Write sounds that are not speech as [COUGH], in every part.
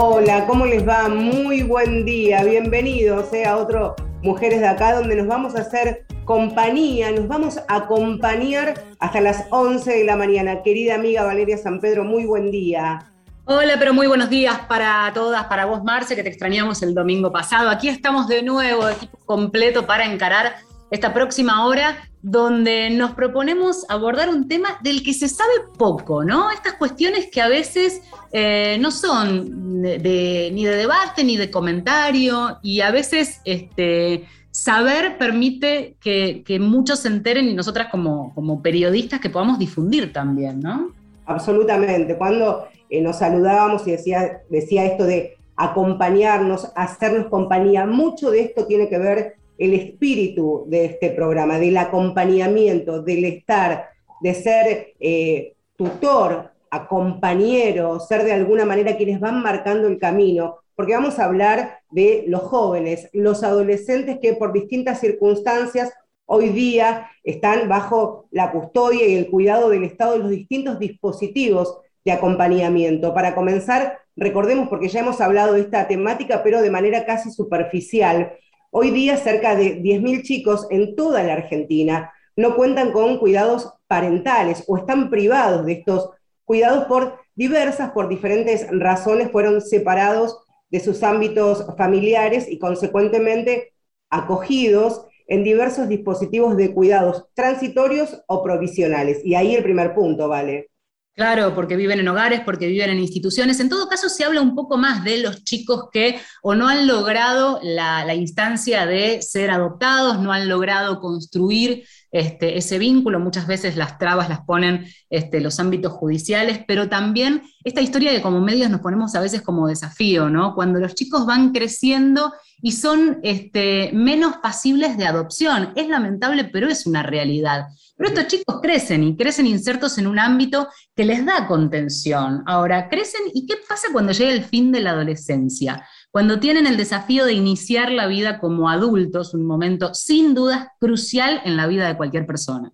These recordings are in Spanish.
Hola, ¿cómo les va? Muy buen día, bienvenidos eh, a otro Mujeres de Acá, donde nos vamos a hacer compañía, nos vamos a acompañar hasta las 11 de la mañana. Querida amiga Valeria San Pedro, muy buen día. Hola, pero muy buenos días para todas, para vos, Marce, que te extrañamos el domingo pasado. Aquí estamos de nuevo, equipo completo para encarar esta próxima hora donde nos proponemos abordar un tema del que se sabe poco, ¿no? Estas cuestiones que a veces eh, no son ni de debate ni de comentario y a veces este, saber permite que, muchos se enteren y nosotras como, periodistas que podamos difundir también, ¿no? Absolutamente. Cuando eh, nos saludábamos y decía, decía esto de acompañarnos, hacernos compañía, mucho de esto tiene que ver el espíritu de este programa, del acompañamiento, del estar, de ser eh, tutor, acompañero, ser de alguna manera quienes van marcando el camino, porque vamos a hablar de los jóvenes, los adolescentes que por distintas circunstancias hoy día están bajo la custodia y el cuidado del Estado de los distintos dispositivos de acompañamiento. Para comenzar, recordemos, porque ya hemos hablado de esta temática, pero de manera casi superficial, Hoy día cerca de 10.000 chicos en toda la Argentina no cuentan con cuidados parentales o están privados de estos cuidados por diversas, por diferentes razones, fueron separados de sus ámbitos familiares y consecuentemente acogidos en diversos dispositivos de cuidados transitorios o provisionales. Y ahí el primer punto, ¿vale? Claro, porque viven en hogares, porque viven en instituciones. En todo caso, se habla un poco más de los chicos que o no han logrado la, instancia de ser adoptados, no han logrado construir este, ese vínculo. Muchas veces las trabas las ponen este, los ámbitos judiciales, pero también esta historia que como medios nos ponemos a veces como desafío, ¿no? Cuando los chicos van creciendo y son este, menos pasibles de adopción. Es lamentable, pero es una realidad. Pero estos chicos crecen y crecen insertos en un ámbito que les da contención. Ahora, crecen y ¿qué pasa cuando llega el fin de la adolescencia? Cuando tienen el desafío de iniciar la vida como adultos, un momento sin dudas crucial en la vida de cualquier persona.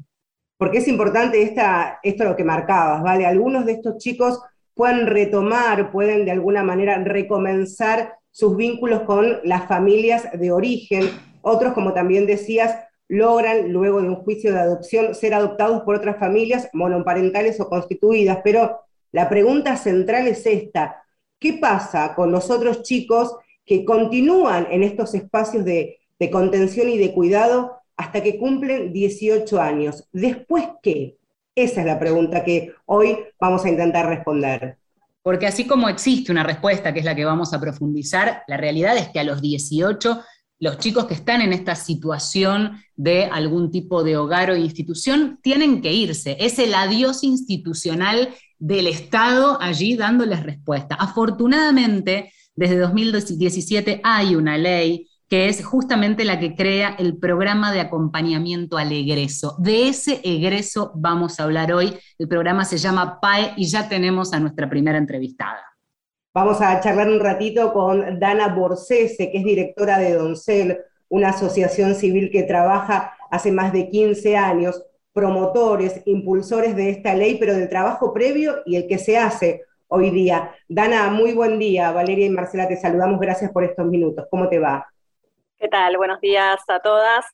Porque es importante esta, esto lo que marcabas, ¿vale? Algunos de estos chicos pueden retomar, pueden de alguna manera recomenzar sus vínculos con las familias de origen. Otros, como también decías, logran, luego de un juicio de adopción, ser adoptados por otras familias monoparentales o constituidas. Pero la pregunta central es esta, ¿qué pasa con los otros chicos que continúan en estos espacios de, contención y de cuidado hasta que cumplen 18 años? ¿Después qué? Esa es la pregunta que hoy vamos a intentar responder. Porque así como existe una respuesta, que es la que vamos a profundizar, la realidad es que a los 18 los chicos que están en esta situación de algún tipo de hogar o institución tienen que irse. Es el adiós institucional del Estado allí dándoles respuesta. Afortunadamente, desde 2017 hay una ley que es justamente la que crea el programa de acompañamiento al egreso. De ese egreso vamos a hablar hoy. El programa se llama PAE y ya tenemos a nuestra primera entrevistada. Vamos a charlar un ratito con Dana Borsese, que es directora de Doncel, una asociación civil que trabaja hace más de 15 años, promotores, impulsores de esta ley, pero del trabajo previo y el que se hace hoy día. Dana, muy buen día. Valeria y Marcela, te saludamos. Gracias por estos minutos. ¿Cómo te va? ¿Qué tal? Buenos días a todas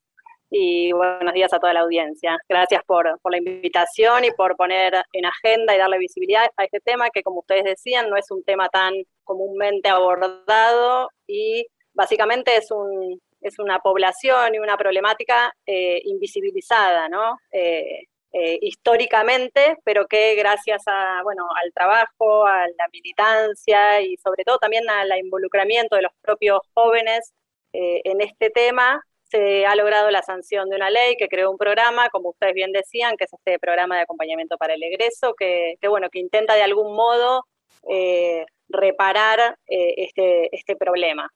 y buenos días a toda la audiencia. Gracias por, la invitación y por poner en agenda y darle visibilidad a este tema que, como ustedes decían, no es un tema tan comúnmente abordado y básicamente es, un, es una población y una problemática eh, invisibilizada, ¿no? Eh, eh, históricamente, pero que gracias a, bueno, al trabajo, a la militancia y sobre todo también al involucramiento de los propios jóvenes en este tema, se ha logrado la sanción de una ley que creó un programa, como ustedes bien decían, que es este programa de acompañamiento para el egreso, que, bueno, que intenta de algún modo eh, reparar eh, este, este problema.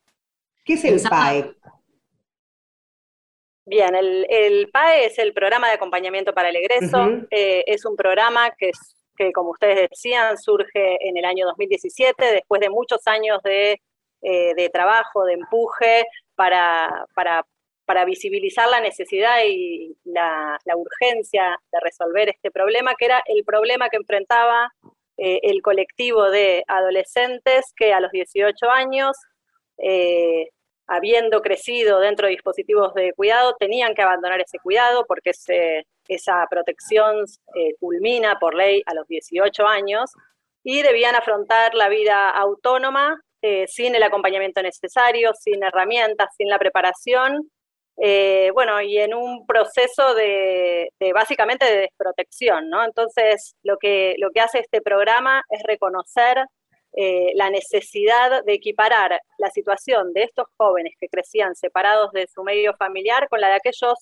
¿Qué es el PAE? Bien, el, PAE es el programa de acompañamiento para el egreso. Eh, es un programa que, que, como ustedes decían, surge en el año 2017, después de muchos años de, de trabajo, de empuje para, para para visibilizar la necesidad y la, urgencia de resolver este problema, que era el problema que enfrentaba el colectivo de adolescentes que a los 18 años, habiendo crecido dentro de dispositivos de cuidado, tenían que abandonar ese cuidado porque esa protección culmina por ley a los 18 años y debían afrontar la vida autónoma eh, sin el acompañamiento necesario, sin herramientas, sin la preparación, eh, bueno, y en un proceso de, básicamente de desprotección, ¿no? Entonces, lo que, lo que hace este programa es reconocer eh, la necesidad de equiparar la situación de estos jóvenes que crecían separados de su medio familiar con la de aquellos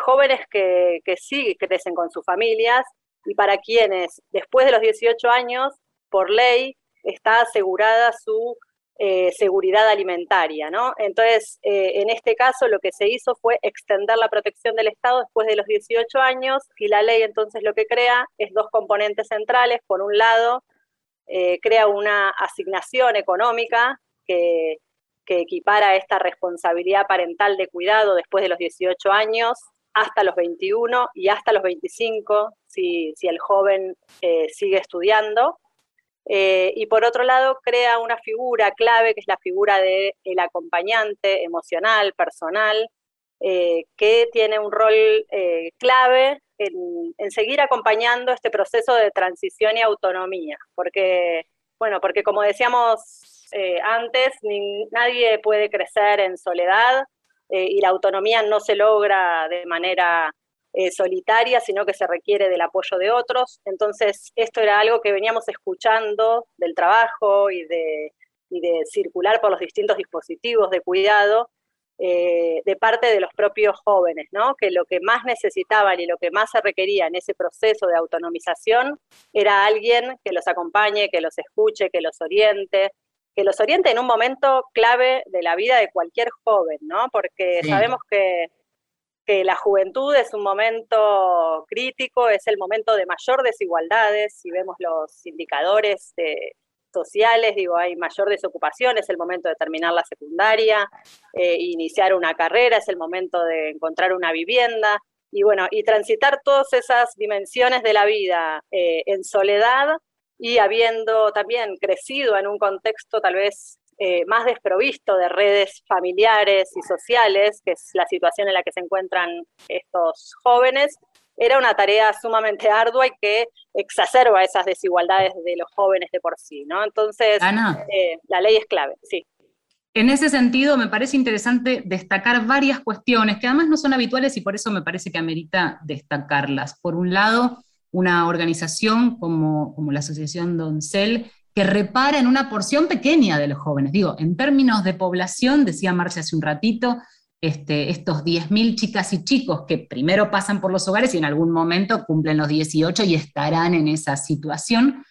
jóvenes que, que sí crecen con sus familias y para quienes después de los 18 años, por ley, está asegurada su eh, seguridad alimentaria, ¿no? Entonces, eh, en este caso lo que se hizo fue extender la protección del Estado después de los 18 años y la ley entonces lo que crea es dos componentes centrales. Por un lado, eh, crea una asignación económica que, que equipara esta responsabilidad parental de cuidado después de los 18 años hasta los 21 y hasta los 25 si, si el joven sigue estudiando. Eh, y por otro lado, crea una figura clave, que es la figura del el acompañante emocional, personal, eh, que tiene un rol eh, clave en, seguir acompañando este proceso de transición y autonomía. Porque, bueno, porque como decíamos antes, nadie puede crecer en soledad y la autonomía no se logra de manera eh, solitaria, sino que se requiere del apoyo de otros. Entonces, esto era algo que veníamos escuchando del trabajo y de, circular por los distintos dispositivos de cuidado eh, de parte de los propios jóvenes, ¿no? que lo que más necesitaban y lo que más se requería en ese proceso de autonomización era alguien que los acompañe, que los escuche, que los oriente, que los oriente en un momento clave de la vida de cualquier joven, ¿no? porque sabemos que que la juventud es un momento crítico, es el momento de mayor desigualdades, si vemos los indicadores sociales, digo, hay mayor desocupación, es el momento de terminar la secundaria, eh, iniciar una carrera, es el momento de encontrar una vivienda, y bueno, y transitar todas esas dimensiones de la vida eh, en soledad y habiendo también crecido en un contexto tal vez eh, más desprovisto de redes familiares y sociales, que es la situación en la que se encuentran estos jóvenes, era una tarea sumamente [LAUGHS] ardua y que exacerba esas desigualdades de los jóvenes de por sí, ¿no? Entonces, eh, la ley es clave, sí. En ese sentido, me parece interesante destacar varias cuestiones que además no son habituales y por eso me parece que amerita destacarlas. Por un lado, una organización como, como la Asociación Doncel que repara en una porción pequeña de los jóvenes. Digo, en términos de población, decía Marcia hace un ratito, este, estos 10.000 chicas y chicos que primero pasan por los hogares y en algún momento cumplen los 18 y estarán en esa situación,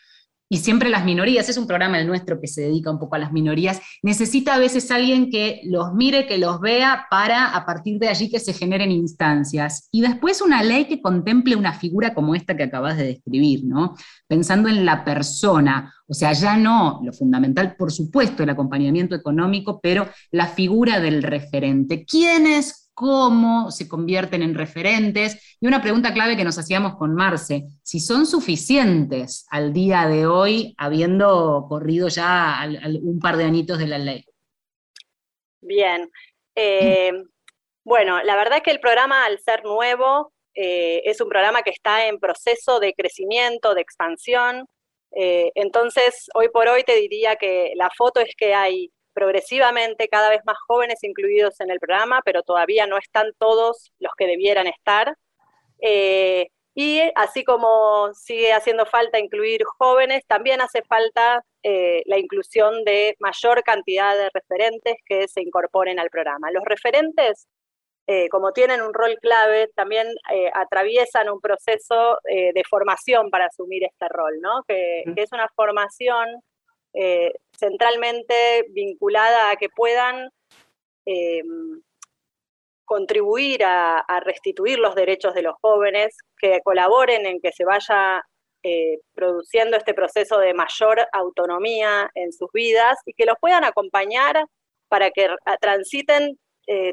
y siempre las minorías, es un programa nuestro que se dedica un poco a las minorías, necesita a veces alguien que los mire, que los vea, para a partir de allí que se generen instancias. Y después una ley que contemple una figura como esta que acabas de describir, ¿no? Pensando en la persona, o sea, ya no lo fundamental, por supuesto, el acompañamiento económico, pero la figura del referente. ¿Quién es cómo se convierten en referentes. Y una pregunta clave que nos hacíamos con Marce, si son suficientes al día de hoy, habiendo corrido ya un par de añitos de la ley. Bien. Eh, bueno, la verdad es que el programa, al ser nuevo, eh, es un programa que está en proceso de crecimiento, de expansión. Eh, entonces, hoy por hoy te diría que la foto es que hay progresivamente cada vez más jóvenes incluidos en el programa, pero todavía no están todos los que debieran estar. Eh, y así como sigue haciendo falta incluir jóvenes, también hace falta eh, la inclusión de mayor cantidad de referentes que se incorporen al programa. Los referentes, eh, como tienen un rol clave, también atraviesan un proceso de formación para asumir este rol, ¿no? que es una formación eh, centralmente vinculada a que puedan eh, contribuir a, restituir los derechos de los jóvenes, que colaboren en que se vaya eh, produciendo este proceso de mayor autonomía en sus vidas y que los puedan acompañar para que transiten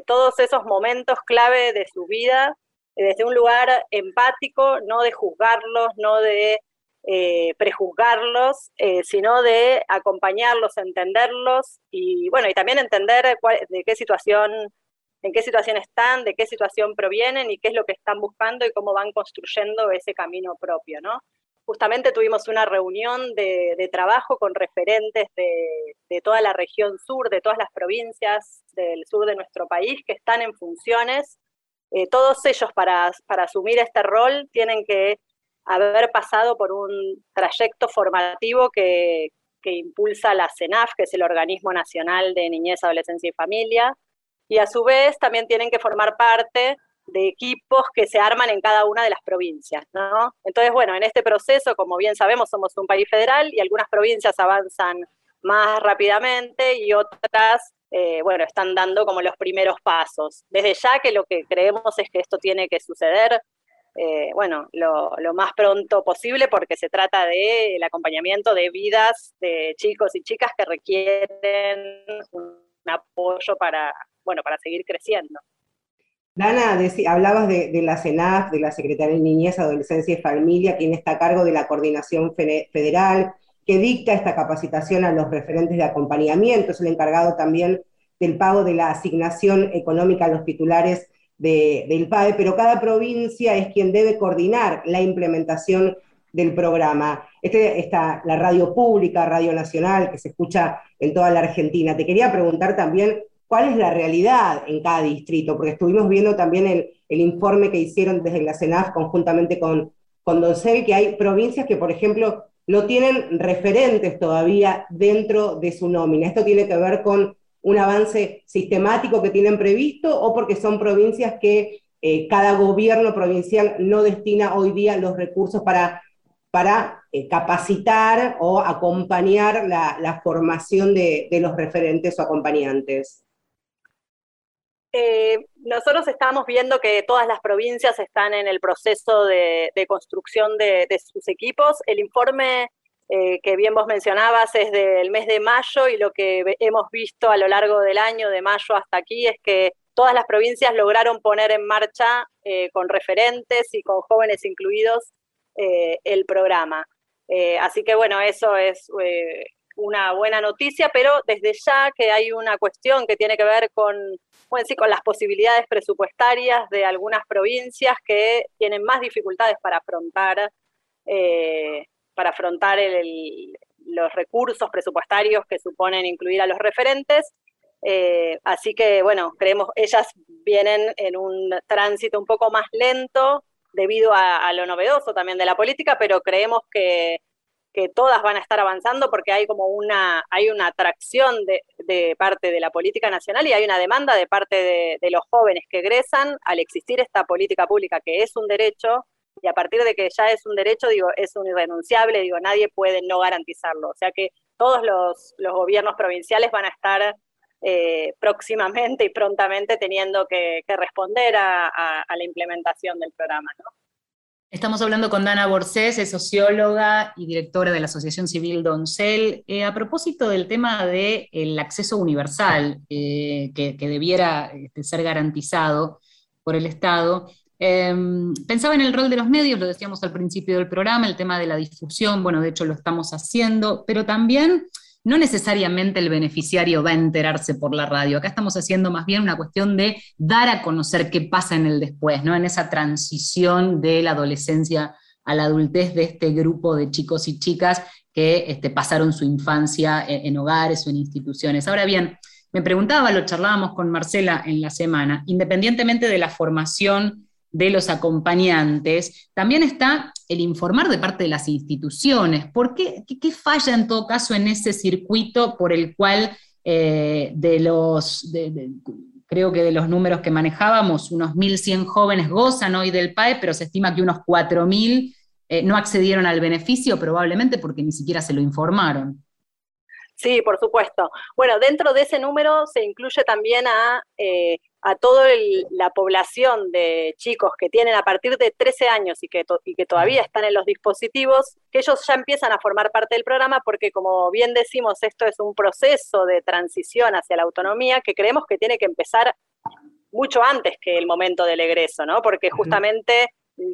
todos esos momentos clave de su vida desde un lugar empático, no de juzgarlos, no de eh, prejuzgarlos, eh, sino de acompañarlos, entenderlos y bueno, y también entender de qué situación, en qué situación están, de qué situación provienen y qué es lo que están buscando y cómo van construyendo ese camino propio, ¿no? Justamente tuvimos una reunión de, trabajo con referentes de, toda la región sur, de todas las provincias del sur de nuestro país que están en funciones. Eh, todos ellos para, para asumir este rol tienen que haber pasado por un trayecto formativo que, impulsa la CENAF, que es el Organismo Nacional de Niñez, Adolescencia y Familia, y a su vez también tienen que formar parte de equipos que se arman en cada una de las provincias, ¿no? Entonces, bueno, en este proceso, como bien sabemos, somos un país federal y algunas provincias avanzan más rápidamente y otras, eh, bueno, están dando como los primeros pasos. Desde ya que lo que creemos es que esto tiene que suceder eh, bueno, lo, más pronto posible porque se trata del acompañamiento de vidas de chicos y chicas que requieren un apoyo para, bueno, para seguir creciendo. Dana, hablabas de, la CENAF, de la Secretaría de Niñez, Adolescencia y Familia, quien está a cargo de la coordinación federal, que dicta esta capacitación a los referentes de acompañamiento, es el encargado también del pago de la asignación económica a los titulares del PAE, pero cada provincia es quien debe coordinar la implementación del programa. Este, está la radio pública, Radio Nacional, que se escucha en toda la Argentina. Te quería preguntar también cuál es la realidad en cada distrito, porque estuvimos viendo también el, informe que hicieron desde la CENAF conjuntamente con, con Doncel, que hay provincias que, por ejemplo, no tienen referentes todavía dentro de su nómina. Esto tiene que ver con un avance sistemático que tienen previsto o porque son provincias que eh, cada gobierno provincial no destina hoy día los recursos para, para eh, capacitar o acompañar la, formación de, los referentes o acompañantes? Eh, nosotros estamos viendo que todas las provincias están en el proceso de, construcción de, de, sus equipos. El informe eh, que bien vos mencionabas es del mes de mayo y lo que hemos visto a lo largo del año, de mayo hasta aquí, es que todas las provincias lograron poner en marcha eh, con referentes y con jóvenes incluidos eh, el programa. así que bueno, eso es una buena noticia, pero desde ya que hay una cuestión que tiene que ver con, bueno, sí, con las posibilidades presupuestarias de algunas provincias que tienen más dificultades para afrontar para afrontar los recursos presupuestarios que suponen incluir a los referentes. Eh, así que, bueno, creemos, ellas vienen en un tránsito un poco más lento debido a, lo novedoso también de la política, pero creemos que, todas van a estar avanzando porque hay como una, hay una atracción de, parte de la política nacional y hay una demanda de parte de, de los jóvenes que egresan al existir esta política pública que es un derecho y a partir de que ya es un derecho, digo, es un irrenunciable, digo, nadie puede no garantizarlo. O sea que todos los, gobiernos provinciales van a estar eh, próximamente y prontamente teniendo que, responder a, la implementación del programa. Estamos hablando con Dana Borsés, es socióloga y directora de la Asociación Civil Doncel, eh, a propósito del tema del acceso universal eh, que, que, debiera este, ser garantizado por el Estado. Em, pensaba en el rol de los medios, lo decíamos al principio del programa, el tema de la difusión, bueno, de hecho lo estamos haciendo, pero también no necesariamente el beneficiario va a enterarse por la radio. Acá estamos haciendo más bien una cuestión de dar a conocer qué pasa en el después, ¿no? En esa transición de la adolescencia a la adultez de este grupo de chicos y chicas que este, pasaron su infancia en, en hogares o en instituciones. Ahora bien, me preguntaba, lo charlábamos con Marcela en la semana, independientemente de la formación de los acompañantes, también está el informar de parte de las instituciones. ¿Por qué, qué, falla en todo caso en ese circuito por el cual eh, de los, creo que de los números que manejábamos, unos 1.100 jóvenes gozan hoy del PAE, pero se estima que unos 4.000 eh, no accedieron al beneficio, probablemente porque ni siquiera se lo informaron? Sí, por supuesto. Bueno, dentro de ese número se incluye también a eh, a toda la población de chicos que tienen a partir de 13 años y que, y que todavía están en los dispositivos, que ellos ya empiezan a formar parte del programa porque, como bien decimos, esto es un proceso de transición hacia la autonomía que creemos que tiene que empezar mucho antes que el momento del egreso, ¿no? Porque justamente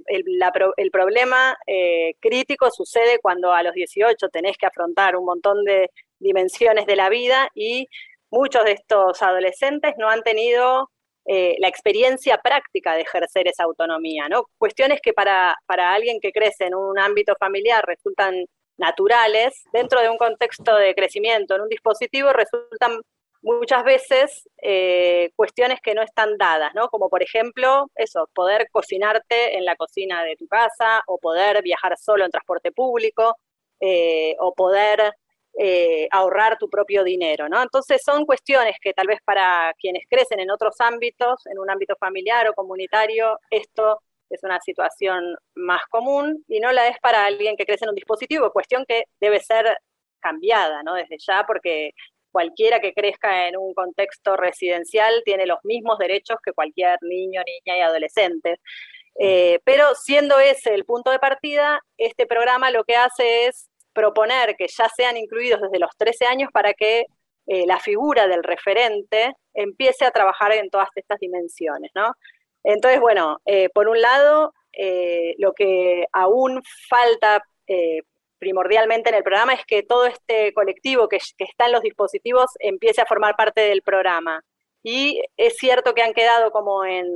el, problema eh, crítico sucede cuando a los 18 tenés que afrontar un montón de dimensiones de la vida y muchos de estos adolescentes no han tenido eh, la experiencia práctica de ejercer esa autonomía, ¿no? Cuestiones que para, para alguien que crece en un ámbito familiar resultan naturales, dentro de un contexto de crecimiento en un dispositivo resultan muchas veces eh, cuestiones que no están dadas, ¿no? Como por ejemplo, eso, poder cocinarte en la cocina de tu casa, o poder viajar solo en transporte público, eh, o poder eh, ahorrar tu propio dinero, ¿no? Entonces son cuestiones que tal vez para quienes crecen en otros ámbitos, en un ámbito familiar o comunitario, esto es una situación más común y no la es para alguien que crece en un dispositivo, cuestión que debe ser cambiada, ¿no? Desde ya, porque cualquiera que crezca en un contexto residencial tiene los mismos derechos que cualquier niño, niña y adolescente. Eh, pero siendo ese el punto de partida, este programa lo que hace es proponer que ya sean incluidos desde los 13 años para que eh, la figura del referente empiece a trabajar en todas estas dimensiones, ¿no? Entonces, bueno, eh, por un lado, lo que aún falta primordialmente en el programa es que todo este colectivo que, está en los dispositivos empiece a formar parte del programa. Y es cierto que han quedado como en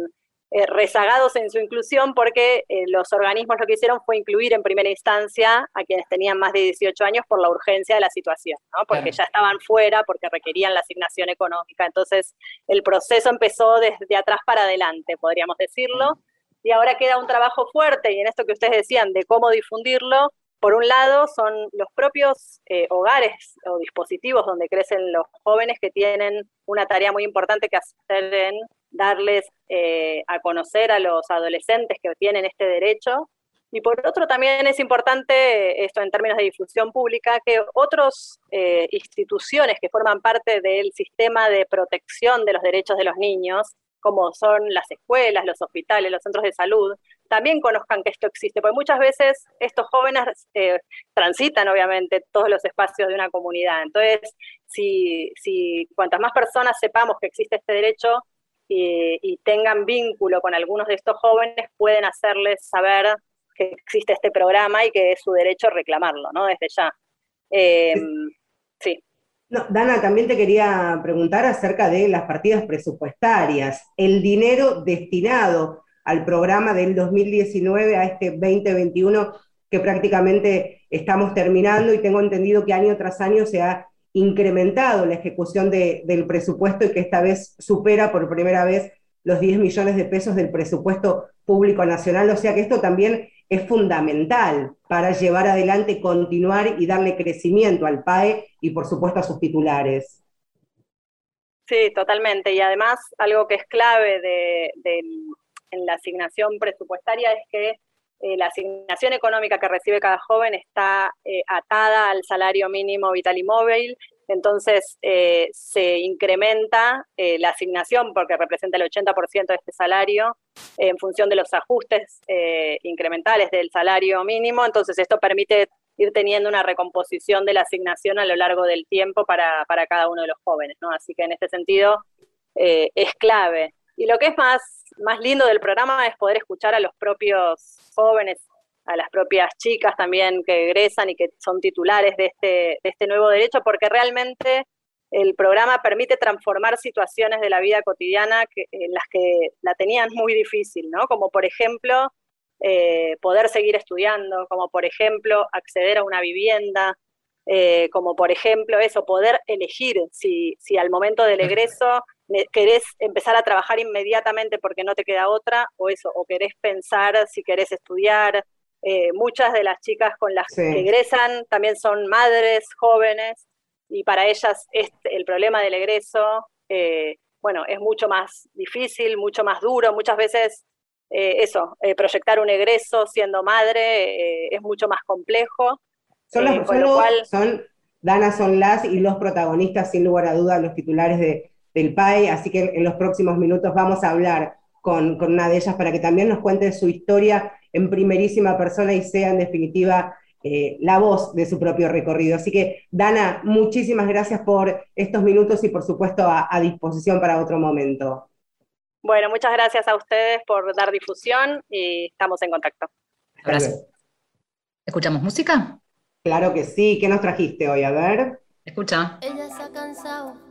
eh, rezagados en su inclusión porque eh, los organismos lo que hicieron fue incluir en primera instancia a quienes tenían más de 18 años por la urgencia de la situación, ¿no? porque ya estaban fuera, porque requerían la asignación económica. Entonces el proceso empezó desde atrás para adelante, podríamos decirlo. Y ahora queda un trabajo fuerte, y en esto que ustedes decían de cómo difundirlo, por un lado, son los propios eh, hogares o dispositivos donde crecen los jóvenes que tienen una tarea muy importante que hacer en darles eh, a conocer a los adolescentes que tienen este derecho. Y por otro, también es importante, esto en términos de difusión pública, que otras eh, instituciones que forman parte del sistema de protección de los derechos de los niños, como son las escuelas, los hospitales, los centros de salud, también conozcan que esto existe, porque muchas veces estos jóvenes eh, transitan obviamente todos los espacios de una comunidad. Entonces, si, si cuantas más personas sepamos que existe este derecho y, tengan vínculo con algunos de estos jóvenes, pueden hacerles saber que existe este programa y que es su derecho reclamarlo, ¿no? Desde ya. Em, sí. Dana, también te quería preguntar acerca de las partidas presupuestarias, el dinero destinado al programa del 2019 a este 2021 que prácticamente estamos terminando y tengo entendido que año tras año se ha incrementado la ejecución del presupuesto y que esta vez supera por primera vez los 10 millones de pesos del presupuesto público nacional. O sea que esto también es fundamental para llevar adelante, continuar y darle crecimiento al PAE y por supuesto a sus titulares. Sí, totalmente. Y además algo que es clave de, del en la asignación presupuestaria es que eh, la asignación económica que recibe cada joven está eh, atada al salario mínimo vital y móvil, entonces eh, se incrementa la asignación porque representa el 80% de este salario en función de los ajustes incrementales del salario mínimo, entonces esto permite ir teniendo una recomposición de la asignación a lo largo del tiempo para, para cada uno de los jóvenes, ¿no? Así que en este sentido es clave. Y lo que es más, más lindo del programa es poder escuchar a los propios jóvenes, a las propias chicas también que egresan y que son titulares de este, de este nuevo derecho, porque realmente el programa permite transformar situaciones de la vida cotidiana que, en las que la tenían muy difícil, ¿no? Como por ejemplo, eh, poder seguir estudiando, como por ejemplo, acceder a una vivienda, eh, como por ejemplo eso, poder elegir si, si al momento del egreso querés empezar a trabajar inmediatamente porque no te queda otra, o eso, o querés pensar si querés estudiar. Eh, muchas de las chicas con las que egresan también son madres jóvenes y para ellas este, el problema del egreso, eh, bueno, es mucho más difícil, mucho más duro, muchas veces eh, eso, proyectar un egreso siendo madre es mucho más complejo. Son, las, son, Dana, son las y los protagonistas, sin lugar a dudas, los titulares de, del PAE, así que en los próximos minutos vamos a hablar con, una de ellas para que también nos cuente su historia en primerísima persona y sea en definitiva eh, la voz de su propio recorrido. Así que, Dana, muchísimas gracias por estos minutos y por supuesto a disposición para otro momento. Bueno, muchas gracias a ustedes por dar difusión y estamos en contacto. Gracias. ¿Escuchamos música? Claro que sí. ¿Qué nos trajiste hoy? A ver. Escucha. Ella se ha cansado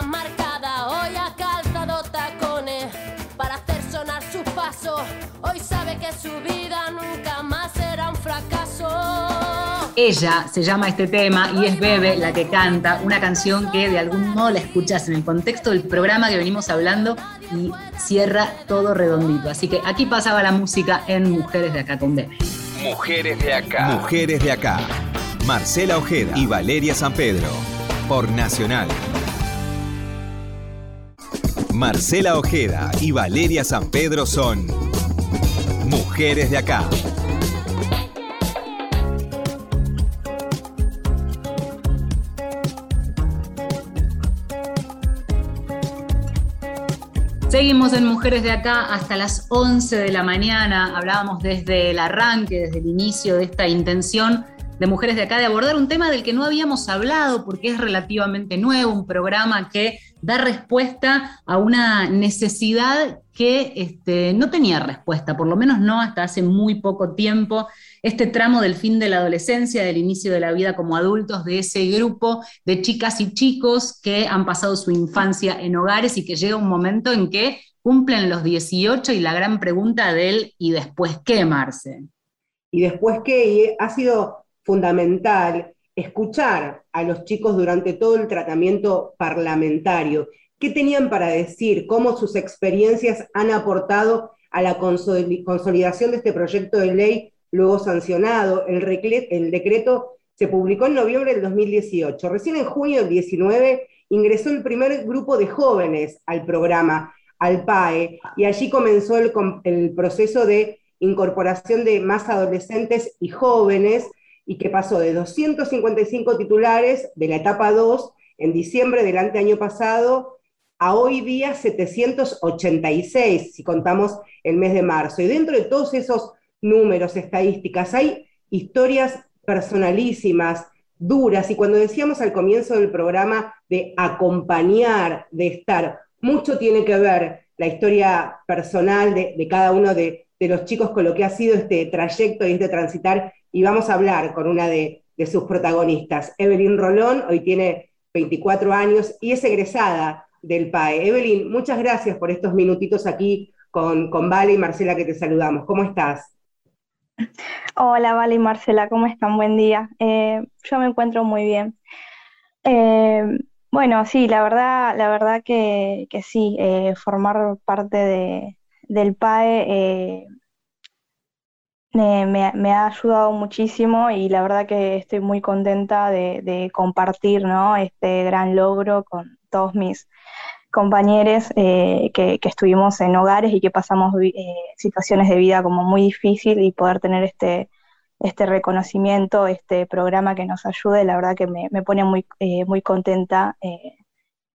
que su vida nunca más será un fracaso. Ella se llama este tema y es Bebe la que canta una canción que de algún modo la escuchas en el contexto del programa que venimos hablando y cierra todo redondito. Así que aquí pasaba la música en Mujeres de Acá con Bebe. Mujeres de acá. Mujeres de acá. Marcela Ojeda y Valeria San Pedro. Por Nacional. Marcela Ojeda y Valeria San Pedro son Mujeres de acá. Seguimos en Mujeres de Acá hasta las 11 de la mañana. Hablábamos desde el arranque, desde el inicio de esta intención de Mujeres de Acá de abordar un tema del que no habíamos hablado porque es relativamente nuevo, un programa que da respuesta a una necesidad que este, no tenía respuesta, por lo menos no hasta hace muy poco tiempo. Este tramo del fin de la adolescencia, del inicio de la vida como adultos, de ese grupo de chicas y chicos que han pasado su infancia en hogares y que llega un momento en que cumplen los 18 y la gran pregunta del ¿y después qué, Marce? Y después qué, y ha sido fundamental escuchar a los chicos durante todo el tratamiento parlamentario, qué tenían para decir, cómo sus experiencias han aportado a la consoli- consolidación de este proyecto de ley luego sancionado. El, decreto se publicó en noviembre del 2018. Recién en junio del 19 ingresó el primer grupo de jóvenes al programa, al PAE, y allí comenzó el, proceso de incorporación de más adolescentes y jóvenes, y que pasó de 255 titulares de la etapa 2 en diciembre del año pasado a hoy día 786, si contamos el mes de marzo. Y dentro de todos esos números, estadísticas, hay historias personalísimas, duras, y cuando decíamos al comienzo del programa de acompañar, de estar, mucho tiene que ver la historia personal de, cada uno de, los chicos con lo que ha sido este trayecto y este transitar, y vamos a hablar con una de sus protagonistas. Evelyn Rolón, hoy tiene 24 años y es egresada del PAE. Evelyn, muchas gracias por estos minutitos aquí con, con Vale y Marcela que te saludamos. ¿Cómo estás? Hola, Vale y Marcela, ¿cómo están? Buen día. Eh, yo me encuentro muy bien. Eh, bueno, sí, la verdad, la verdad que, que sí, eh, formar parte de, del PAE me, me- me ha ayudado muchísimo y la verdad que estoy muy contenta de, de compartir, ¿no? este gran logro con todos mis compañeros eh, que, que estuvimos en hogares y que pasamos eh, situaciones de vida como muy difícil y poder tener este, este reconocimiento, este programa que nos ayude, la verdad que me, me pone muy, eh, muy contenta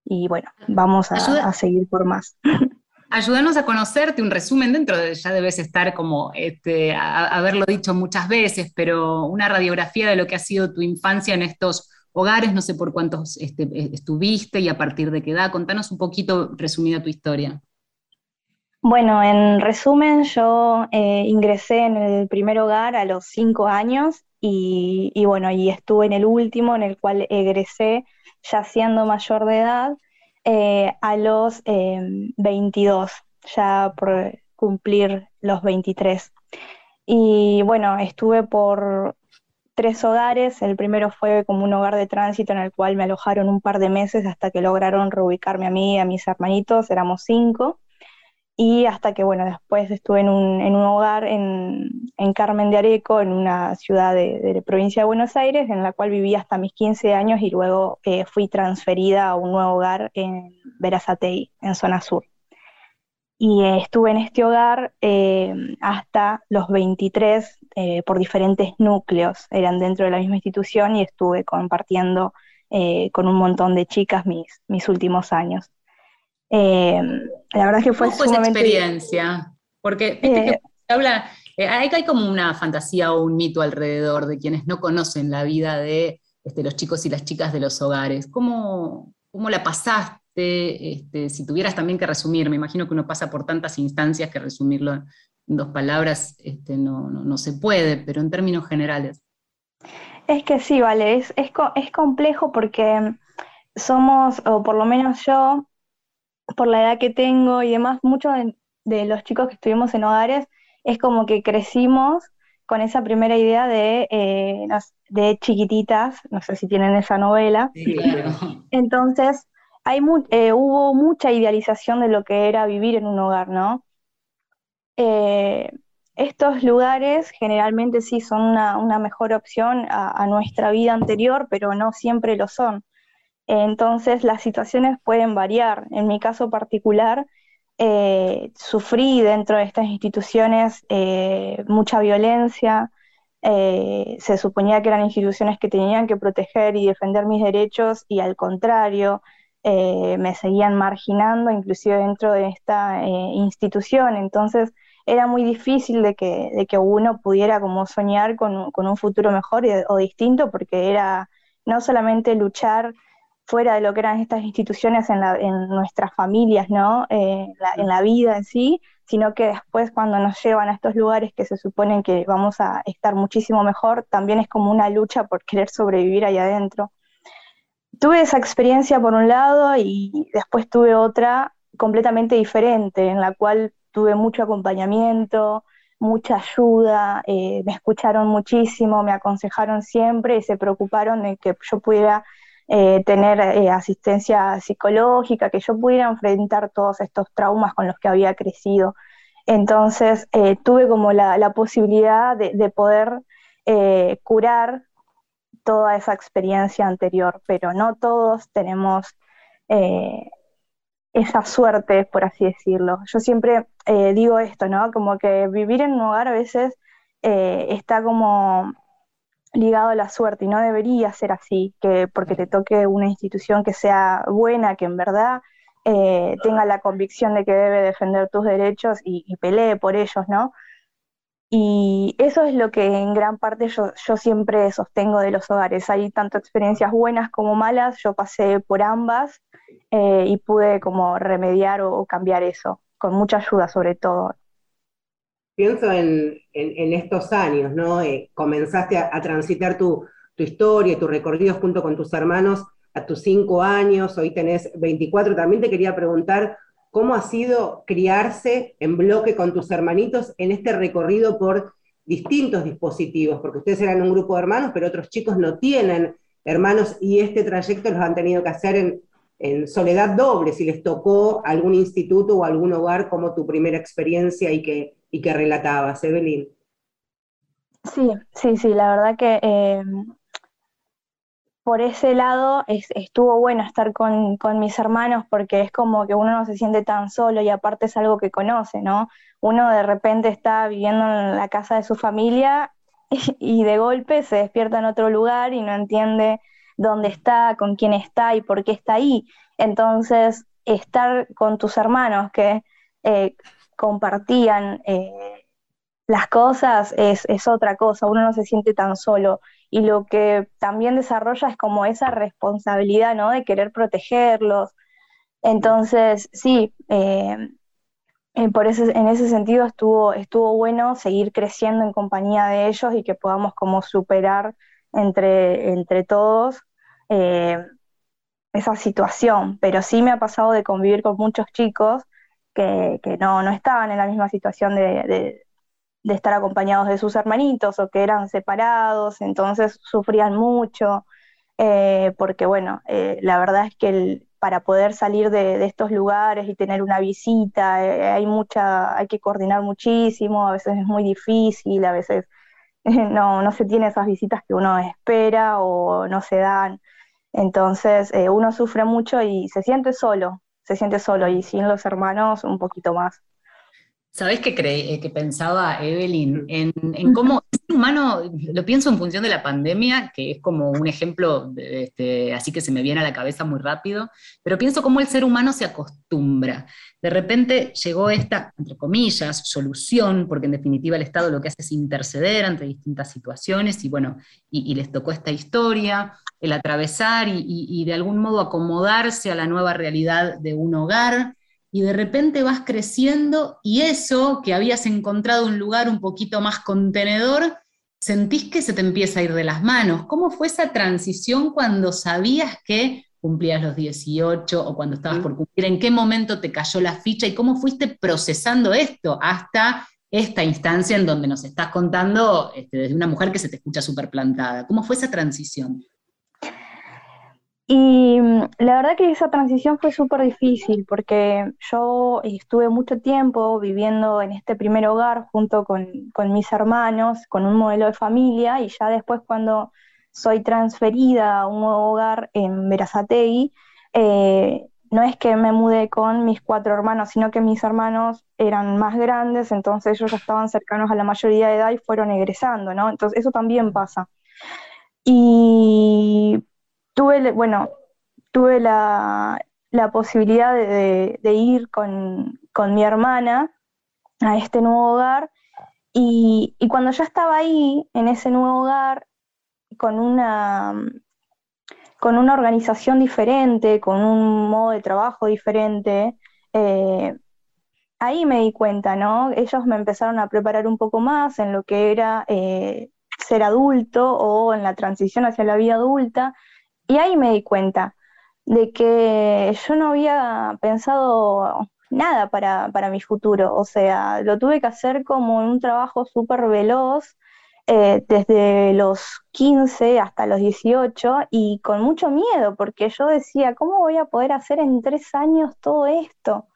y bueno, vamos a, Ayuda- a seguir por más. [LAUGHS] ayúdanos a conocerte, un resumen dentro de, ya debes estar como, este, haberlo dicho muchas veces, pero una radiografía de lo que ha sido tu infancia en estos hogares, no sé por cuántos este, estuviste y a partir de qué edad. Contanos un poquito resumida tu historia. Bueno, en resumen, yo eh, ingresé en el primer hogar a los cinco años y, bueno, y estuve en el último, en el cual egresé ya siendo mayor de edad eh, a los 22, eh, ya por cumplir los 23. Y bueno, estuve por tres hogares. El primero fue como un hogar de tránsito en el cual me alojaron un par de meses hasta que lograron reubicarme a mí y a mis hermanitos, éramos cinco. Y hasta que, bueno, después estuve en un, hogar en, en, Carmen de Areco, en una ciudad de, la provincia de Buenos Aires, en la cual viví hasta mis 15 años y luego eh, fui transferida a un nuevo hogar en Verazatei, en zona sur y estuve en este hogar eh, hasta los 23 eh, por diferentes núcleos, eran dentro de la misma institución y estuve compartiendo eh, con un montón de chicas mis, mis últimos años. la verdad que fue ¿Cómo fue esa experiencia? Porque que habla, hay, hay, como una fantasía o un mito alrededor de quienes no conocen la vida de este, los chicos y las chicas de los hogares. ¿Cómo, cómo la pasaste? Este, si tuvieras también que resumir, me imagino que uno pasa por tantas instancias que resumirlo en dos palabras este, no, se puede, pero en términos generales. Es que sí, vale, es, es, complejo porque somos, o por lo menos yo, por la edad que tengo y demás, muchos de, los chicos que estuvimos en hogares es como que crecimos con esa primera idea de, eh, de chiquititas, no sé si tienen esa novela. Entonces, eh, hubo mucha idealización de lo que era vivir en un hogar, ¿no? Eh, estos lugares generalmente sí son una, mejor opción a, nuestra vida anterior, pero no siempre lo son. Entonces las situaciones pueden variar. En mi caso particular, eh, sufrí dentro de estas instituciones mucha violencia. se suponía que eran instituciones que tenían que proteger y defender mis derechos y al contrario, eh, me seguían marginando, inclusive dentro de esta eh, institución. Entonces era muy difícil de que, uno pudiera como soñar con, un futuro mejor o distinto, porque era no solamente luchar fuera de lo que eran estas instituciones en, nuestras familias, ¿no? Eh, en la vida en sí, sino que después cuando nos llevan a estos lugares que se suponen que vamos a estar muchísimo mejor, también es como una lucha por querer sobrevivir ahí adentro tuve esa experiencia por un lado y después tuve otra completamente diferente, en la cual tuve mucho acompañamiento, mucha ayuda, eh, me escucharon muchísimo, me aconsejaron siempre y se preocuparon de que yo pudiera eh, tener eh, asistencia psicológica, que yo pudiera enfrentar todos estos traumas con los que había crecido. Entonces tuve como la, posibilidad de, de poder curar toda esa experiencia anterior, pero no todos tenemos eh, esa suerte, por así decirlo. Yo siempre eh, digo esto, ¿no? Como que vivir en un hogar a veces eh, está como ligado a la suerte y no debería ser así, que porque te toque una institución que sea buena, que en verdad tenga la convicción de que debe defender tus derechos y, y pelee por ellos, ¿no? Y eso es lo que en gran parte yo, siempre sostengo de los hogares. Hay tanto experiencias buenas como malas, yo pasé por ambas eh, y pude como remediar o, cambiar eso, con mucha ayuda sobre todo. Pienso en, estos años, ¿no? Eh, comenzaste a, transitar tu, tu historia tu recorrido junto con tus hermanos a tus cinco años, hoy tenés 24. También te quería preguntar cómo ha sido criarse en bloque con tus hermanitos en este recorrido por distintos dispositivos, porque ustedes eran un grupo de hermanos, pero otros chicos no tienen hermanos y este trayecto los han tenido que hacer en, soledad doble, si les tocó algún instituto o algún hogar como tu primera experiencia y que, y que relatabas, Evelyn. Sí, sí, sí, la verdad que eh, por ese lado estuvo bueno estar con, mis hermanos porque es como que uno no se siente tan solo y aparte es algo que conoce, ¿no? Uno de repente está viviendo en la casa de su familia [LAUGHS] y, de golpe se despierta en otro lugar y no entiende dónde está, con quién está y por qué está ahí. Entonces, estar con tus hermanos que compartían las cosas, es, es otra cosa, uno no se siente tan solo y lo que también desarrolla es como esa responsabilidad, ¿no? De querer protegerlos. Entonces, sí, eh, eh, por en ese sentido estuvo, estuvo bueno seguir creciendo en compañía de ellos y que podamos como superar entre, entre todos eh, esa situación. Pero sí me ha pasado de convivir con muchos chicos que, no, no estaban en la misma situación de estar acompañados de sus hermanitos o que eran separados, entonces sufrían mucho, eh, porque bueno, eh, la verdad es que para poder salir de, estos lugares y tener una visita, eh, hay mucha, hay que coordinar muchísimo, a veces es muy difícil, a veces [LAUGHS] no, no se tiene esas visitas que uno espera o no se dan. Entonces uno sufre mucho y se siente solo, se siente solo y sin los hermanos un poquito más. ¿Sabés qué eh, que pensaba Evelyn? En, cómo el ser humano, lo pienso en función de la pandemia, que es como un ejemplo, este, así que se me viene a la cabeza muy rápido, pero pienso cómo el ser humano se acostumbra. De repente llegó esta, entre comillas, solución, porque en definitiva el Estado lo que hace es interceder ante distintas situaciones, y bueno, y, les tocó esta historia, el atravesar y de algún modo acomodarse a la nueva realidad de un hogar y de repente vas creciendo y eso que habías encontrado un lugar un poquito más contenedor, sentís que se te empieza a ir de las manos. ¿Cómo fue esa transición cuando sabías que cumplías los 18 o cuando estabas por cumplir? ¿En qué momento te cayó la ficha y cómo fuiste procesando esto hasta esta instancia en donde nos estás contando este, desde una mujer que se te escucha súper plantada? ¿Cómo fue esa transición? Y mm, la verdad que esa transición fue súper difícil porque yo estuve mucho tiempo viviendo en este primer hogar junto con, mis hermanos, con un modelo de familia, y ya después cuando soy transferida a un nuevo hogar en Verazategui, eh, no es que me mudé con mis cuatro hermanos, sino que mis hermanos eran más grandes, entonces ellos ya estaban cercanos a la mayoría de edad y fueron egresando, ¿no? Entonces eso también pasa. Y tuve, bueno, tuve la, posibilidad de, ir con, mi hermana a este nuevo hogar y, cuando ya estaba ahí, en ese nuevo hogar, con una, con una organización diferente, con un modo de trabajo diferente, eh, ahí me di cuenta, ¿no? Ellos me empezaron a preparar un poco más en lo que era eh, ser adulto o en la transición hacia la vida adulta, y ahí me di cuenta de que yo no había pensado nada para, mi futuro, o sea, lo tuve que hacer como un trabajo súper veloz, eh, desde los 15 hasta los 18 y con mucho miedo, porque yo decía, ¿cómo voy a poder hacer en tres años todo esto?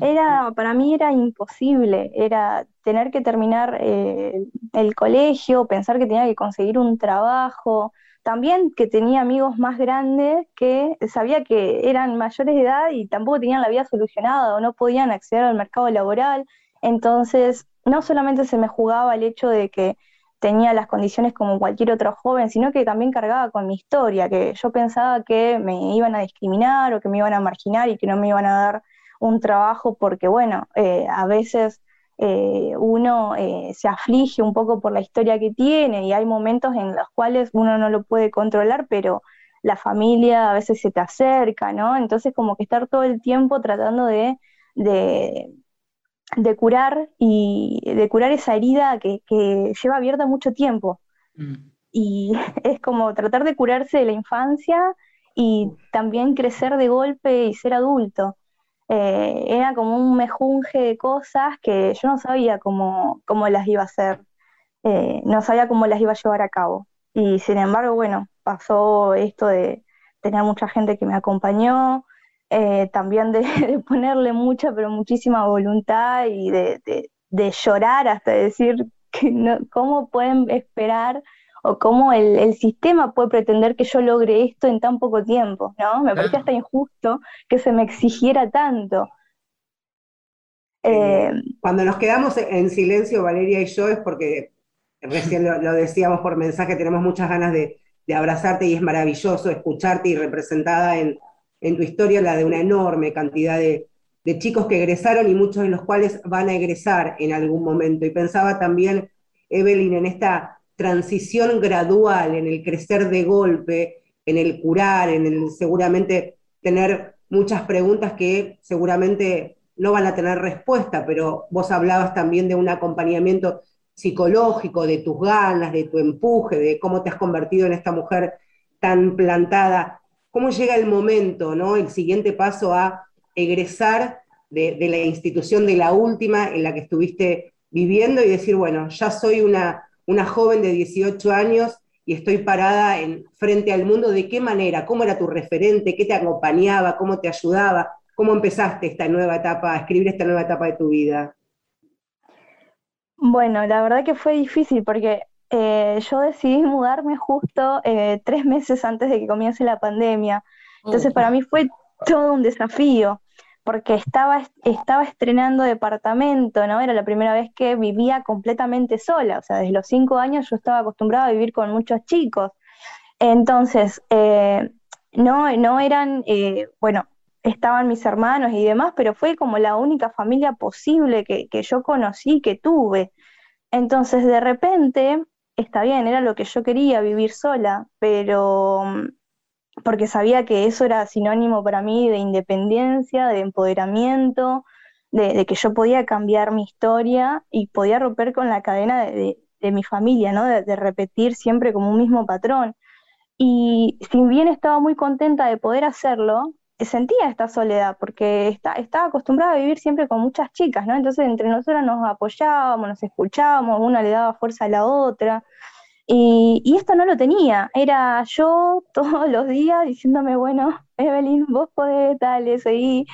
Era, para mí era imposible, era tener que terminar eh, el colegio, pensar que tenía que conseguir un trabajo, también que tenía amigos más grandes que sabía que eran mayores de edad y tampoco tenían la vida solucionada o no podían acceder al mercado laboral. Entonces, no solamente se me jugaba el hecho de que tenía las condiciones como cualquier otro joven, sino que también cargaba con mi historia, que yo pensaba que me iban a discriminar o que me iban a marginar y que no me iban a dar un trabajo porque, bueno, eh, a veces eh, uno eh, se aflige un poco por la historia que tiene y hay momentos en los cuales uno no lo puede controlar, pero la familia a veces se te acerca, ¿no? Entonces como que estar todo el tiempo tratando de, de, curar y de curar esa herida que, lleva abierta mucho tiempo. Mm. Y [LAUGHS] es como tratar de curarse de la infancia y también crecer de golpe y ser adulto. Eh, era como un mejunje de cosas que yo no sabía cómo, cómo las iba a hacer, eh, no sabía cómo las iba a llevar a cabo. Y sin embargo, bueno, pasó esto de tener mucha gente que me acompañó, eh, también de, [LAUGHS] ponerle mucha, pero muchísima voluntad y de, de llorar hasta decir que no, cómo pueden esperar o cómo el, sistema puede pretender que yo logre esto en tan poco tiempo, ¿no? Me parece hasta injusto que se me exigiera tanto. Eh, Cuando nos quedamos en silencio, Valeria y yo, es porque recién lo, decíamos por mensaje, tenemos muchas ganas de, abrazarte y es maravilloso escucharte y representada en, tu historia la de una enorme cantidad de, de chicos que egresaron y muchos de los cuales van a egresar en algún momento. Y pensaba también, Evelyn, en esta transición gradual, en el crecer de golpe, en el curar, en el seguramente tener muchas preguntas que seguramente no van a tener respuesta, pero vos hablabas también de un acompañamiento psicológico, de tus ganas, de tu empuje, de cómo te has convertido en esta mujer tan plantada. ¿Cómo llega el momento, ¿no? el siguiente paso a egresar de, la institución de la última en la que estuviste viviendo y decir, bueno, ya soy una, una joven de 18 años y estoy parada en, frente al mundo, ¿de qué manera? ¿Cómo era tu referente? ¿Qué te acompañaba? ¿Cómo te ayudaba? ¿Cómo empezaste esta nueva etapa, a escribir esta nueva etapa de tu vida? Bueno, la verdad que fue difícil porque eh, yo decidí mudarme justo eh, tres meses antes de que comience la pandemia. Entonces para mí fue todo un desafío porque estaba, estaba estrenando departamento, ¿no? Era la primera vez que vivía completamente sola, o sea, desde los cinco años yo estaba acostumbrada a vivir con muchos chicos. Entonces, eh, no, no eran, eh, bueno, estaban mis hermanos y demás, pero fue como la única familia posible que, que yo conocí, que tuve. Entonces, de repente, está bien, era lo que yo quería, vivir sola, pero porque sabía que eso era sinónimo para mí de independencia, de empoderamiento, de, que yo podía cambiar mi historia y podía romper con la cadena de, mi familia, ¿no? De, repetir siempre como un mismo patrón. Y si bien estaba muy contenta de poder hacerlo, sentía esta soledad, porque estaba acostumbrada a vivir siempre con muchas chicas, ¿no? Entonces entre nosotras nos apoyábamos, nos escuchábamos, una le daba fuerza a la otra. Y, esto no lo tenía, era yo [LAUGHS] todos los días diciéndome, bueno, Evelyn, vos podés, dale, seguí.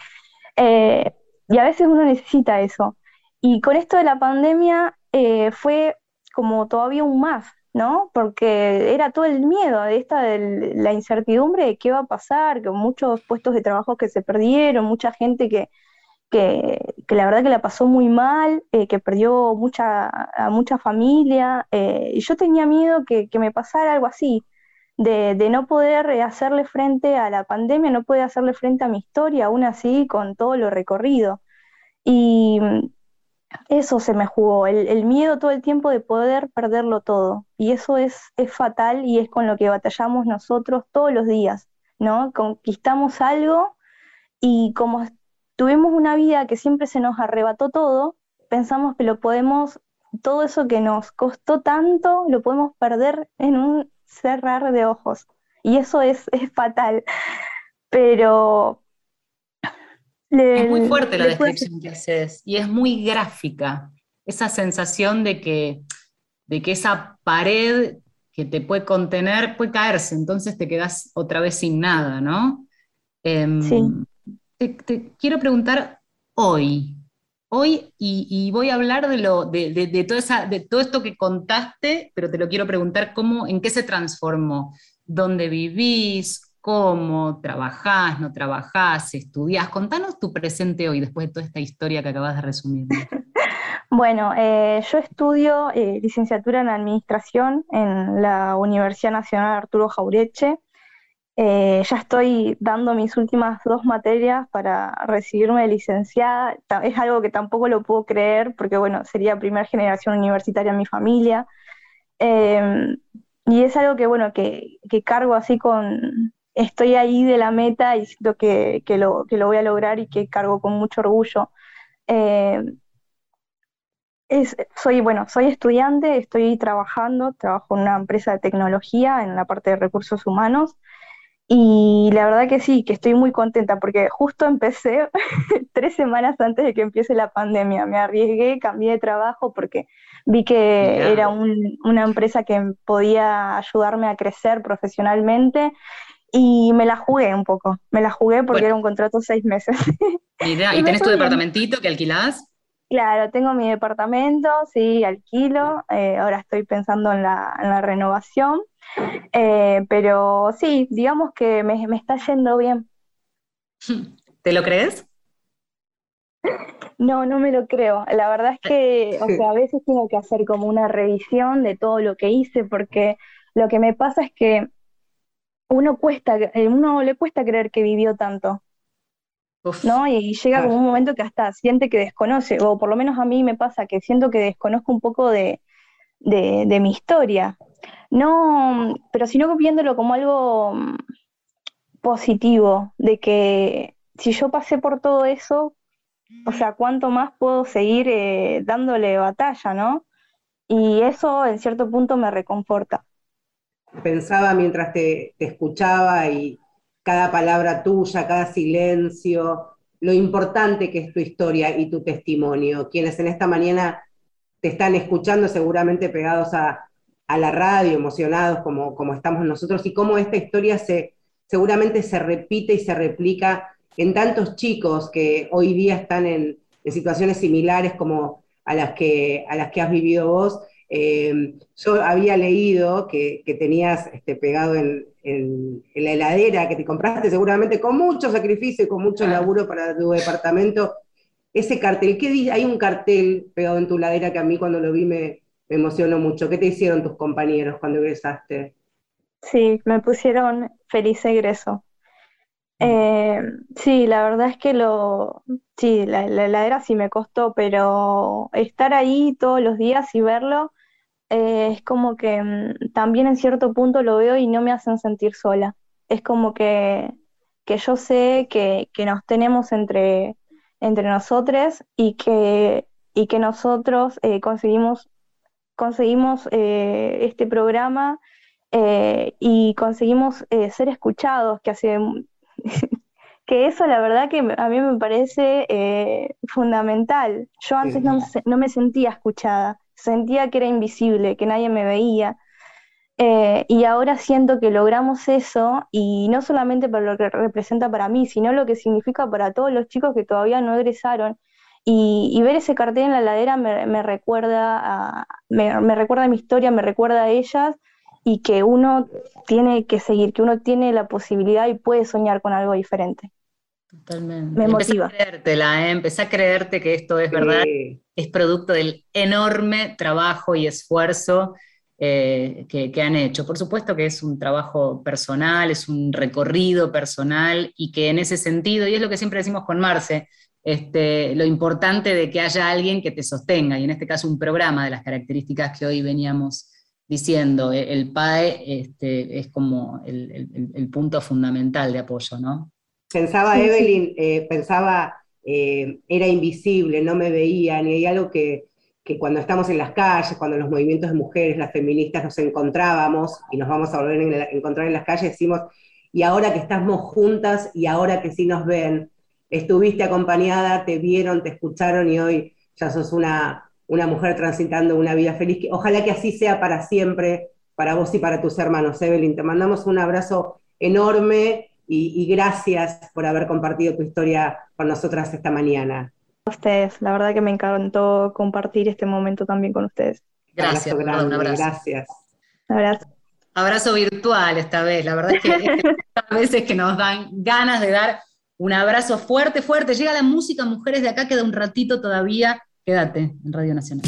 Eh, y a veces uno necesita eso. Y con esto de la pandemia eh, fue como todavía un más, ¿no? Porque era todo el miedo de esta, de la incertidumbre de qué va a pasar, con muchos puestos de trabajo que se perdieron, mucha gente que, que, la verdad que la pasó muy mal, eh, que perdió mucha, a mucha familia, eh, y yo tenía miedo que, me pasara algo así, de, no poder eh, hacerle frente a la pandemia, no poder hacerle frente a mi historia, aún así con todo lo recorrido. Y mm, eso se me jugó, el, miedo todo el tiempo de poder perderlo todo. Y eso es, es fatal y es con lo que batallamos nosotros todos los días, ¿no? Conquistamos algo y como tuvimos una vida que siempre se nos arrebató todo, pensamos que lo podemos, todo eso que nos costó tanto, lo podemos perder en un cerrar de ojos. Y eso es, fatal. Pero... es muy fuerte la descripción que haces y es muy gráfica. Esa sensación de que, de que esa pared que te puede contener puede caerse, entonces te quedas otra vez sin nada, ¿no? Em, sí te, quiero preguntar hoy, hoy, y, voy a hablar de, lo, de, de, esa, de todo esto que contaste, pero te lo quiero preguntar, ¿cómo, ¿en qué se transformó? ¿Dónde vivís? ¿Cómo trabajás? ¿No trabajás? ¿Estudiás? Contanos tu presente hoy, después de toda esta historia que acabas de resumir. [LAUGHS] Bueno, eh, yo estudio eh, licenciatura en Administración en la Universidad Nacional Arturo Jaureche. Eh, ya estoy dando mis últimas dos materias para recibirme de licenciada. Es algo que tampoco lo puedo creer porque, bueno, sería primera generación universitaria en mi familia. Em, y es algo que, bueno, que, cargo así con... Estoy ahí de la meta y siento que, lo, que lo voy a lograr y que cargo con mucho orgullo. Em, soy, bueno, soy estudiante, estoy trabajando, trabajo en una empresa de tecnología en la parte de recursos humanos. Y la verdad que sí, que estoy muy contenta porque justo empecé [LAUGHS] tres semanas antes de que empiece la pandemia. Me arriesgué, cambié de trabajo porque vi que era una empresa que podía ayudarme a crecer profesionalmente y me la jugué un poco. Me la jugué porque era un contrato de seis meses. [LAUGHS] Mira, ¿y, tenés tu departamentito que alquilás? Claro, tengo mi departamento, sí, alquilo. Eh, ahora estoy pensando en la, en la renovación. Eh, pero sí, digamos que me, está yendo bien. [LAUGHS] ¿Te lo crees? No, no me lo creo. La verdad es que, o sea, a veces tengo que hacer como una revisión de todo lo que hice, porque lo que me pasa es que uno cuesta, uno le cuesta creer que vivió tanto. ¿no? Y llega como un momento que hasta siente que desconoce, o por lo menos a mí me pasa que siento que desconozco un poco de, de, mi historia. No, pero sino viéndolo como algo mm, positivo, de que si yo pasé por todo eso, o sea, cuánto más puedo seguir eh, dándole batalla, ¿no? Y eso en cierto punto me reconforta. Pensaba mientras te, te escuchaba y cada palabra tuya, cada silencio, lo importante que es tu historia y tu testimonio. Quienes en esta mañana te están escuchando seguramente pegados a, la radio, emocionados como, como estamos nosotros, y cómo esta historia se, seguramente se repite y se replica en tantos chicos que hoy día están en, situaciones similares como a las que, a las que has vivido vos. Eh, yo había leído que, tenías este, pegado en, la heladera, que te compraste seguramente con mucho sacrificio y con mucho laburo para tu departamento, ese cartel, ¿qué dice? Hay un cartel pegado en tu ladera que a mí cuando lo vi me, emocionó mucho. ¿Qué te hicieron tus compañeros cuando egresaste? Sí, me pusieron feliz egreso. Mm. Eh, sí, la verdad es que lo, sí, la, heladera sí me costó, pero estar ahí todos los días y verlo eh, es como que mm, también en cierto punto lo veo y no me hacen sentir sola. Es como que, que yo sé que, que nos tenemos entre, entre nosotros y que, y que nosotros eh, conseguimos, conseguimos eh, este programa eh, y conseguimos ser escuchados, que hace [LAUGHS] que eso la verdad que a mí me parece fundamental. Yo antes no, no me sentía escuchada, sentía que era invisible, que nadie me veía. Eh, y ahora siento que logramos eso, y no solamente para lo que representa para mí, sino lo que significa para todos los chicos que todavía no egresaron. Y, ver ese cartel en la ladera me, recuerda a, me, recuerda a mi historia, me recuerda a ellas, y que uno tiene que seguir, que uno tiene la posibilidad y puede soñar con algo diferente. Totalmente. Me motiva. Empecé a creértela, ¿eh? empecé a creerte que esto es verdad, es producto del enorme trabajo y esfuerzo eh, que, han hecho. Por supuesto que es un trabajo personal, es un recorrido personal y que en ese sentido, y es lo que siempre decimos con Marce, este, lo importante de que haya alguien que te sostenga, y en este caso un programa de las características que hoy veníamos diciendo, e, el PAE este, es como el, punto fundamental de apoyo, ¿no? Pensaba Evelyn, eh, pensaba, eh, era invisible, no me veía, ni hay algo que, que cuando estamos en las calles, cuando los movimientos de mujeres, las feministas nos encontrábamos y nos vamos a volver a encontrar en las calles, decimos, y ahora que estamos juntas y ahora que sí nos ven, estuviste acompañada, te vieron, te escucharon y hoy ya sos una, una mujer transitando una vida feliz. Ojalá que así sea para siempre, para vos y para tus hermanos, Evelyn. Te mandamos un abrazo enorme y, y gracias por haber compartido tu historia con nosotras esta mañana ustedes. La verdad que me encantó compartir este momento también con ustedes. Gracias, un abrazo. Gracias. Abrazo. Abrazo virtual esta vez. La verdad es que [LAUGHS] a veces que nos dan ganas de dar un abrazo fuerte, fuerte. Llega la música, mujeres de acá, queda un ratito todavía. Quédate en Radio Nacional.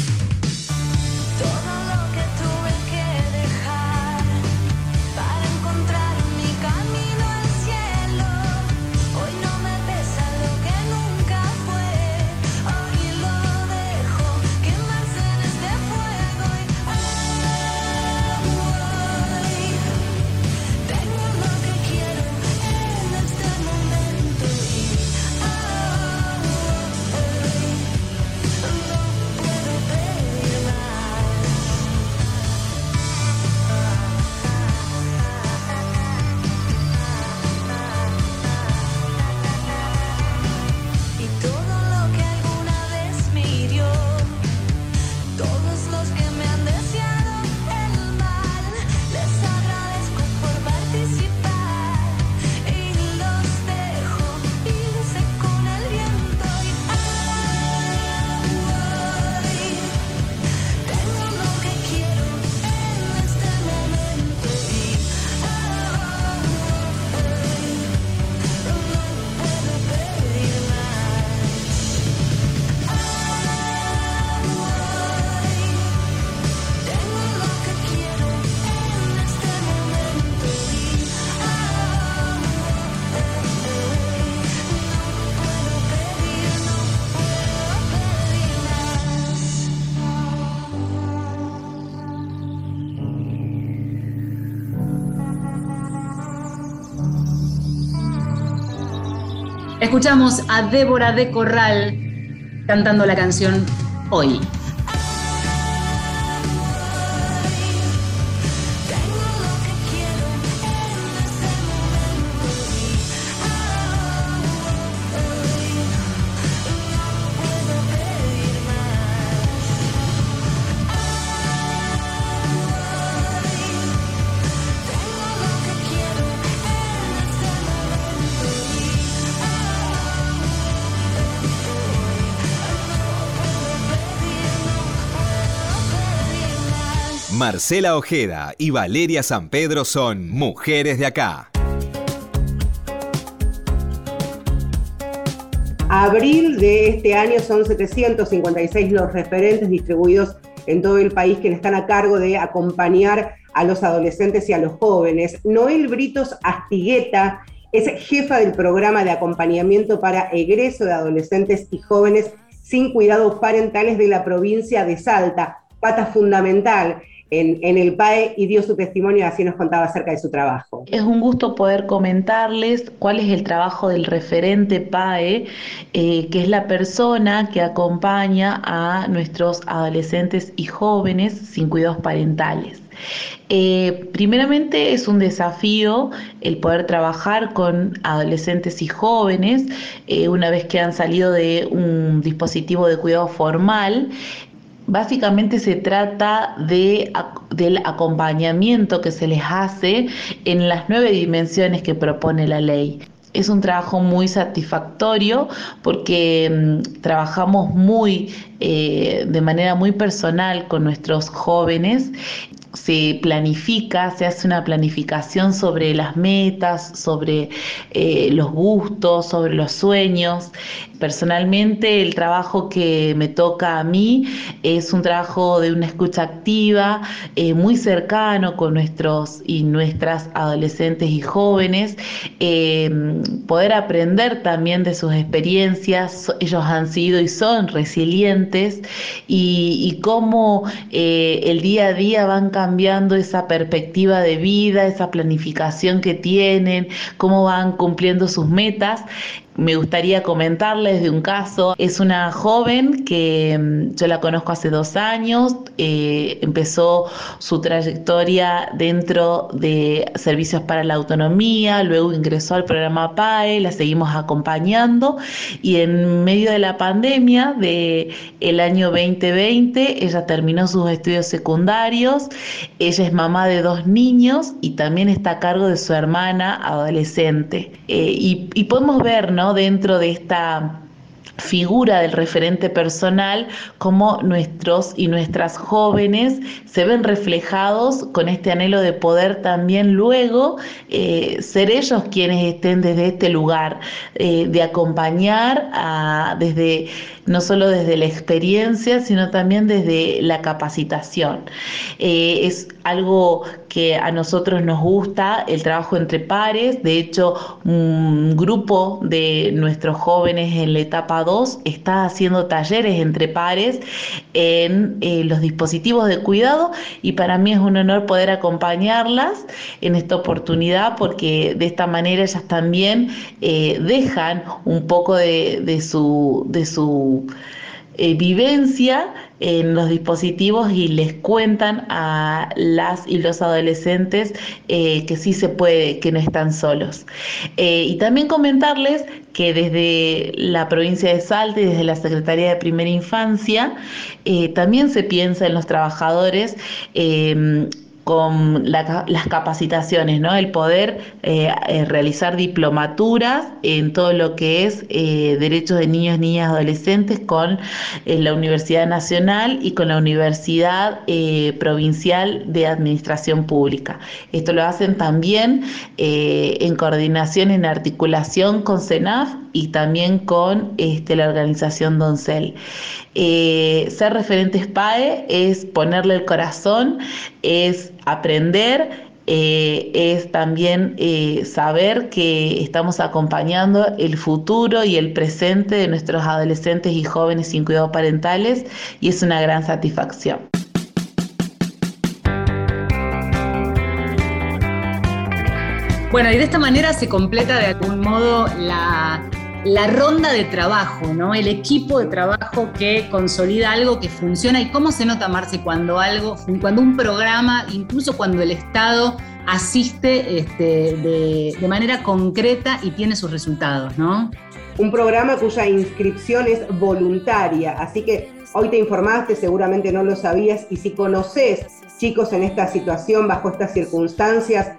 Escuchamos a Débora de Corral cantando la canción Hoy. Marcela Ojeda y Valeria San Pedro son mujeres de acá. Abril de este año son 756 los referentes distribuidos en todo el país que están a cargo de acompañar a los adolescentes y a los jóvenes. Noel Britos Astigueta es jefa del programa de acompañamiento para egreso de adolescentes y jóvenes sin cuidados parentales de la provincia de Salta, pata fundamental en, el PAE y dio su testimonio, así nos contaba acerca de su trabajo. Es un gusto poder comentarles cuál es el trabajo del referente PAE, eh, que es la persona que acompaña a nuestros adolescentes y jóvenes sin cuidados parentales. Eh, primeramente es un desafío el poder trabajar con adolescentes y jóvenes eh, una vez que han salido de un dispositivo de cuidado formal Básicamente se trata de, del acompañamiento que se les hace en las nueve dimensiones que propone la ley. Es un trabajo muy satisfactorio porque mm, trabajamos muy eh, de manera muy personal con nuestros jóvenes se planifica, se hace una planificación sobre las metas, sobre eh, los gustos, sobre los sueños. Personalmente el trabajo que me toca a mí es un trabajo de una escucha activa, eh, muy cercano con nuestros y nuestras adolescentes y jóvenes, em, poder aprender también de sus experiencias, ellos han sido y son resilientes y, y cómo eh, el día a día van cambiando cambiando esa perspectiva de vida, esa planificación que tienen, cómo van cumpliendo sus metas me gustaría comentarles de un caso. Es una joven que mm, yo la conozco hace dos años, eh, empezó su trayectoria dentro de servicios para la autonomía, luego ingresó al programa PAE, la seguimos acompañando y en medio de la pandemia del el año 2020 ella terminó sus estudios secundarios, ella es mamá de dos niños y también está a cargo de su hermana adolescente. Eh, y, y podemos ver, ¿no? Dentro de esta figura del referente personal, como nuestros y nuestras jóvenes se ven reflejados con este anhelo de poder también luego eh, ser ellos quienes estén desde este lugar, eh, de acompañar a, desde no solo desde la experiencia, sino también desde la capacitación. Eh, es algo que a nosotros nos gusta, el trabajo entre pares. De hecho, un grupo de nuestros jóvenes en la etapa 2 está haciendo talleres entre pares en eh, los dispositivos de cuidado y para mí es un honor poder acompañarlas en esta oportunidad porque de esta manera ellas también eh, dejan un poco de su, de su eh, vivencia en los dispositivos y les cuentan a las y los adolescentes eh, que sí se puede, que no están solos. Eh, y también comentarles que desde la provincia de Salta y desde la Secretaría de Primera Infancia también se piensa en los trabajadores con las capacitaciones, ¿no? El poder eh, eh, realizar diplomaturas en todo lo que es eh, derechos de niños, niñas, adolescentes con la Universidad Nacional y con la Universidad Provincial de Administración Pública. Esto lo hacen también en coordinación, en articulación con CENAF y también con este, la organización Doncel. Ser referentes PAE es ponerle el corazón, es aprender eh, es también eh, saber que estamos acompañando el futuro y el presente de nuestros adolescentes y jóvenes sin cuidados parentales y es una gran satisfacción. Bueno, y de esta manera se completa de algún modo la la ronda de trabajo, ¿no? El equipo de trabajo que consolida algo que funciona y cómo se nota, Marce, cuando algo, cuando un programa, incluso cuando el Estado asiste este, de, manera concreta y tiene sus resultados, ¿no? Un programa cuya inscripción es voluntaria, así que hoy te informaste, seguramente no lo sabías, y si conoces chicos en esta situación, bajo estas circunstancias,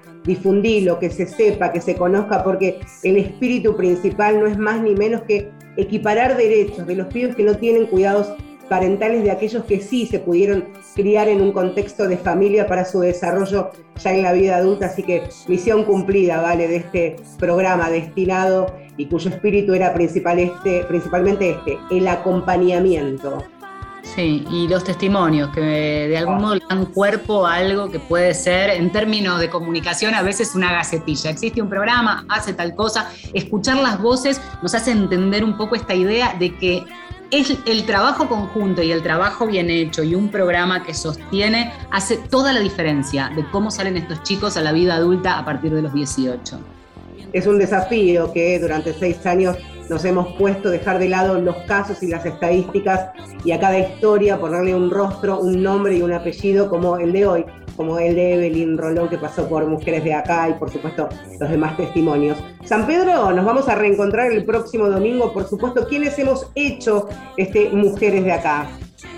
lo que se sepa, que se conozca, porque el espíritu principal no es más ni menos que equiparar derechos de los pibes que no tienen cuidados parentales de aquellos que sí se pudieron criar en un contexto de familia para su desarrollo ya en la vida adulta. Así que misión cumplida, ¿vale? De este programa destinado y cuyo espíritu era principal este, principalmente este, el acompañamiento. Sí, y los testimonios, que de algún modo dan cuerpo a algo que puede ser, en términos de comunicación, a veces una gacetilla. Existe un programa, hace tal cosa. Escuchar las voces nos hace entender un poco esta idea de que es el trabajo conjunto y el trabajo bien hecho y un programa que sostiene hace toda la diferencia de cómo salen estos chicos a la vida adulta a partir de los 18. Es un desafío que durante seis años nos hemos puesto dejar de lado los casos y las estadísticas y a cada historia ponerle un rostro, un nombre y un apellido como el de hoy, como el de Evelyn Rolón que pasó por Mujeres de Acá y por supuesto los demás testimonios. San Pedro, nos vamos a reencontrar el próximo domingo, por supuesto, ¿quiénes hemos hecho este Mujeres de Acá?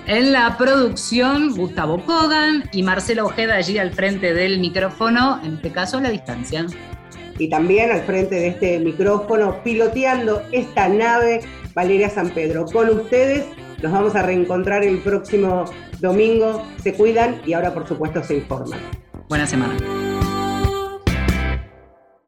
En la producción, Gustavo Kogan y Marcela Ojeda allí al frente del micrófono, en este caso a la distancia y también al frente de este micrófono, piloteando esta nave, Valeria San Pedro. Con ustedes nos vamos a reencontrar el próximo domingo. Se cuidan y ahora por supuesto se informan. Buena semana.